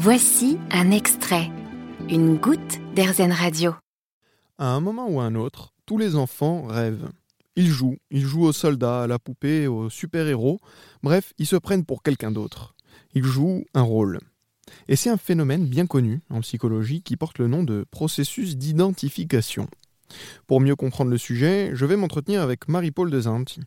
Voici un extrait, une goutte d'Airzen Radio. À un moment ou à un autre, tous les enfants rêvent. Ils jouent, ils jouent aux soldats, à la poupée, aux super-héros, bref, ils se prennent pour quelqu'un d'autre. Ils jouent un rôle. Et c'est un phénomène bien connu en psychologie qui porte le nom de processus d'identification. Pour mieux comprendre le sujet, je vais m'entretenir avec Marie-Paul Dezanti,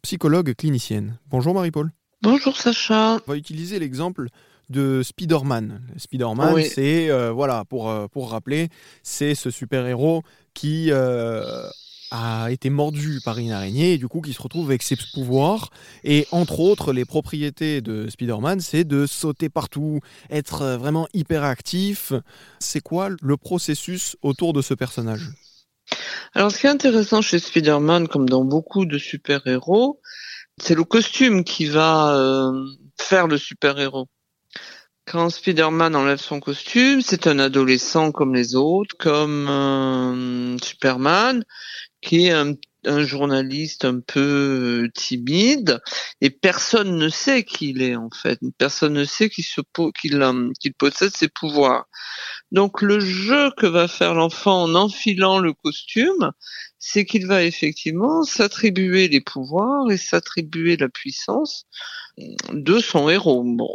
psychologue clinicienne. Bonjour Marie-Paul. Bonjour Sacha. On va utiliser l'exemple de Spider-Man. Spider-Man, c'est, euh, voilà, pour, euh, pour rappeler, c'est ce super-héros qui euh, a été mordu par une araignée et du coup qui se retrouve avec ses pouvoirs. Et entre autres, les propriétés de Spider-Man, c'est de sauter partout, être vraiment hyper actif. C'est quoi le processus autour de ce personnage? Alors ce qui est intéressant chez Spider-Man, comme dans beaucoup de super-héros, c'est le costume qui va euh, faire le super-héros. Quand Spider-Man enlève son costume, c'est un adolescent comme les autres, comme euh, Superman, qui est un, journaliste un peu euh, timide et personne ne sait qui il est en fait. Personne ne sait qu'il qu'il possède ses pouvoirs. Donc le jeu que va faire l'enfant en enfilant le costume, c'est qu'il va effectivement s'attribuer les pouvoirs et s'attribuer la puissance de son héros. Bon.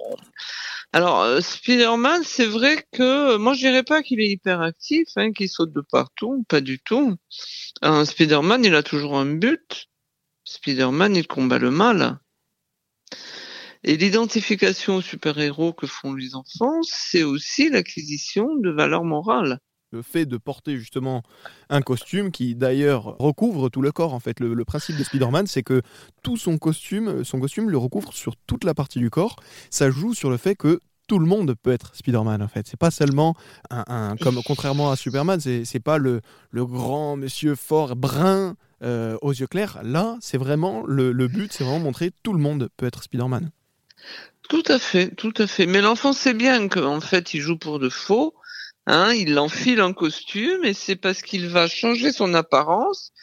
Alors, euh, Spider-Man, c'est vrai que moi je dirais pas qu'il est hyperactif, hein, qu'il saute de partout, pas du tout. Un Spider-Man, il a toujours un but. Spider-Man, il combat le mal. Et l'identification aux super-héros que font les enfants, c'est aussi l'acquisition de valeurs morales le fait de porter justement un costume qui d'ailleurs recouvre tout le corps en fait. Le, principe de Spider-Man, c'est que tout son costume, son costume le recouvre sur toute la partie du corps. Ça joue sur le fait que tout le monde peut être Spider-Man en fait. C'est pas seulement un, comme contrairement à Superman, c'est pas le, le grand monsieur fort brun euh, aux yeux clairs. Là, c'est vraiment le, le but, c'est vraiment montrer tout le monde peut être Spider-Man. Tout à fait, tout à fait. Mais l'enfant sait bien qu'en fait, il joue pour de faux Hein, il enfile un costume et c'est parce qu'il va changer son apparence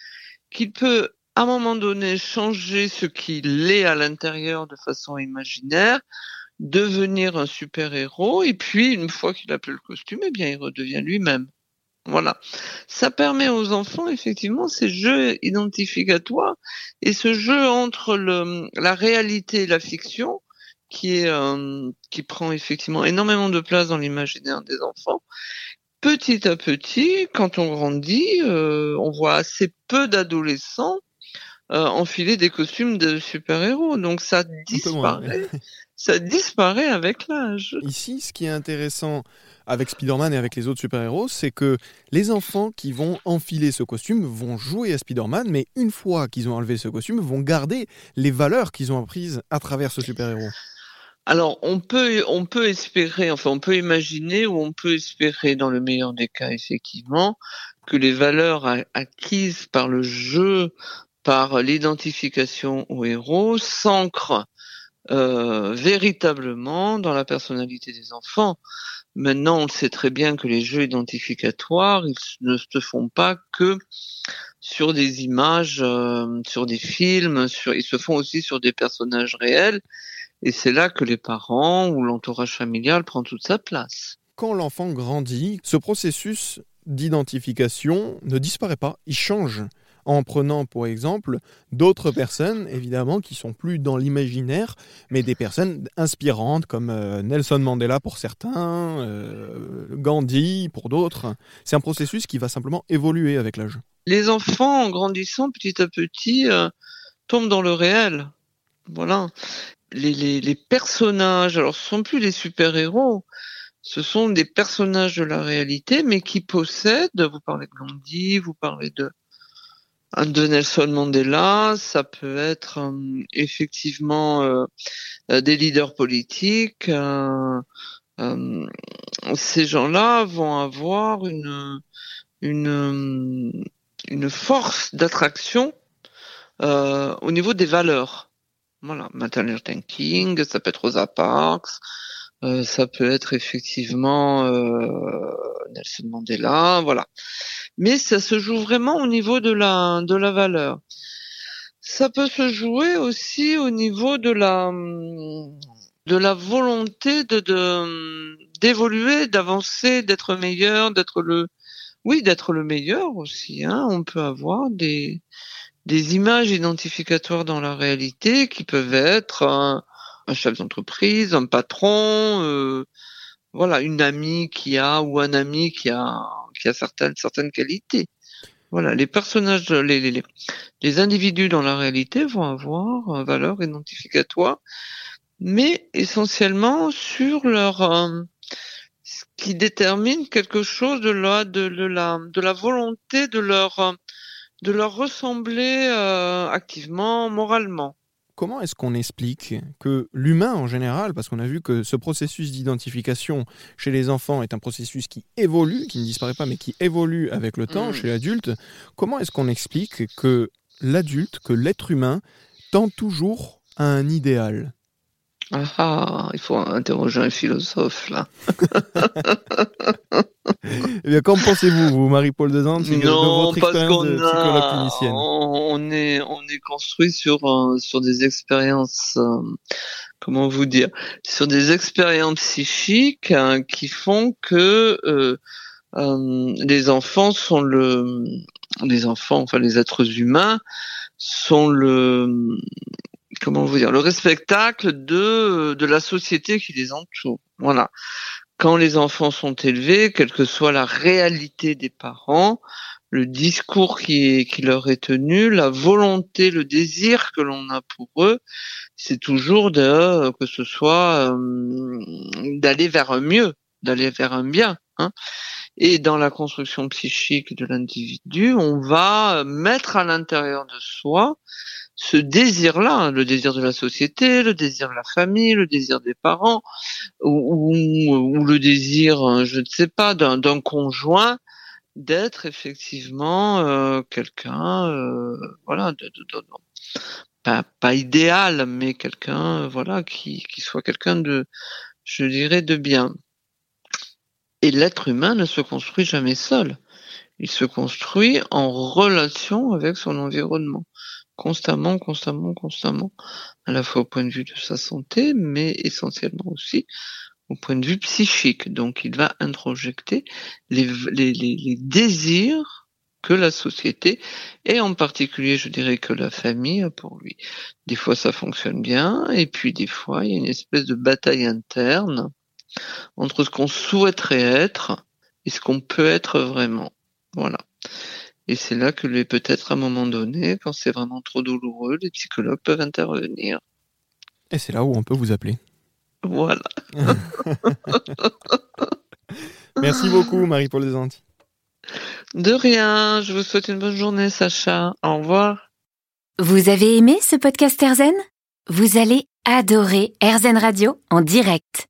qu'il peut à un moment donné changer ce qu'il est à l'intérieur de façon imaginaire, devenir un super-héros et puis une fois qu'il a plus le costume, eh bien il redevient lui-même. Voilà. Ça permet aux enfants effectivement ces jeux identificatoires et ce jeu entre la réalité et la fiction qui est euh, qui prend effectivement énormément de place dans l'imaginaire des enfants. Petit à petit, quand on grandit, euh, on voit assez peu d'adolescents euh, enfiler des costumes de super-héros, donc ça disparaît. ça disparaît avec l'âge. Ici, ce qui est intéressant avec Spider-Man et avec les autres super-héros, c'est que les enfants qui vont enfiler ce costume vont jouer à Spider-Man, mais une fois qu'ils ont enlevé ce costume, vont garder les valeurs qu'ils ont apprises à travers ce super-héros. Alors, on peut, on peut espérer, enfin, on peut imaginer ou on peut espérer, dans le meilleur des cas, effectivement, que les valeurs acquises par le jeu, par l'identification au héros, s'ancrent euh, véritablement dans la personnalité des enfants. Maintenant, on sait très bien que les jeux identificatoires, ils ne se font pas que sur des images, euh, sur des films, ils se font aussi sur des personnages réels. Et c'est là que les parents ou l'entourage familial prend toute sa place. Quand l'enfant grandit, ce processus d'identification ne disparaît pas, il change en prenant pour exemple d'autres personnes, évidemment, qui sont plus dans l'imaginaire, mais des personnes inspirantes comme euh, Nelson Mandela pour certains, euh, Gandhi pour d'autres. C'est un processus qui va simplement évoluer avec l'âge. Les enfants, en grandissant petit à petit, euh, tombent dans le réel. Voilà les, les, personnages, alors ce sont plus des super-héros, ce sont des personnages de la réalité, mais qui possèdent, vous parlez de Gandhi, vous parlez de, de Nelson Mandela, ça peut être euh, effectivement euh, euh, des leaders politiques. ces gens-là vont avoir une, une, une force d'attraction au niveau des valeurs. Voilà, Maternal Thinking, ça peut être Rosa Parks, euh, ça peut être effectivement euh, Nelson Mandela, voilà. Mais ça se joue vraiment au niveau de la de la valeur. Ça peut se jouer aussi au niveau de la de la volonté de d'évoluer, d'avancer, d'être meilleur, d'être le oui, d'être le meilleur aussi. Hein. On peut avoir des des images identificatoires dans la réalité qui peuvent être un, chef d'entreprise, un patron, euh, voilà, une amie qui a ou un ami qui a qui a certaines certaines qualités. Voilà, les personnages, les, les, les individus dans la réalité vont avoir valeur identificatoire, mais essentiellement sur leur euh, ce qui détermine quelque chose de la de, la de la volonté de leur de leur ressembler euh, activement, moralement. Comment est-ce qu'on explique que l'humain en général, parce qu'on a vu que ce processus d'identification chez les enfants est un processus qui évolue, qui ne disparaît pas, mais qui évolue avec le temps Mm. chez l'adulte, comment est-ce qu'on explique que l'adulte, que l'être humain, tend toujours à un idéal? Ah, ah, il faut interroger un philosophe là. Eh bien, qu'en pensez-vous, vous, Marie-Paul Dezanne, de Non, votre parce qu'on de a, on est, on est construit sur euh, sur des expériences, euh, comment vous dire, sur des expériences psychiques hein, qui font que euh, euh, les enfants sont le, les enfants, enfin les êtres humains sont le, comment vous dire, le respectacle de de la société qui les entoure. Voilà quand les enfants sont élevés, quelle que soit la réalité des parents, le discours qui, leur est tenu, la volonté, le désir que l'on a pour eux, c'est toujours de que ce soit euh, d'aller vers un mieux, d'aller vers un bien. Hein. Et dans la construction psychique de l'individu, on va mettre à l'intérieur de soi ce désir-là, hein, le désir de la société, le désir de la famille, le désir des parents, ou, ou, ou le désir, euh, je ne sais pas, d'un conjoint, d'être effectivement euh, quelqu'un, euh, voilà, de, de, de, pas, pas, idéal, mais quelqu'un, voilà, qui, qui soit quelqu'un de, je dirais, de bien. Et l'être humain ne se construit jamais seul. Il se construit en relation avec son environnement constamment, constamment, constamment, à la fois au point de vue de sa santé, mais essentiellement aussi au point de vue psychique. Donc il va introjecter les, les, désirs que la société, et en particulier je dirais que la famille a pour lui. Des fois ça fonctionne bien, et puis des fois il y a une espèce de bataille interne entre ce qu'on souhaiterait être et ce qu'on peut être vraiment. Voilà. Et c'est là que peut-être à un moment donné, quand c'est vraiment trop douloureux, les psychologues peuvent intervenir. Et c'est là où on peut vous appeler. Voilà. Merci beaucoup, Marie-Paul Desanti. De rien. Je vous souhaite une bonne journée, Sacha. Au revoir. Vous avez aimé ce podcast Erzen Vous allez adorer Erzen Radio en direct.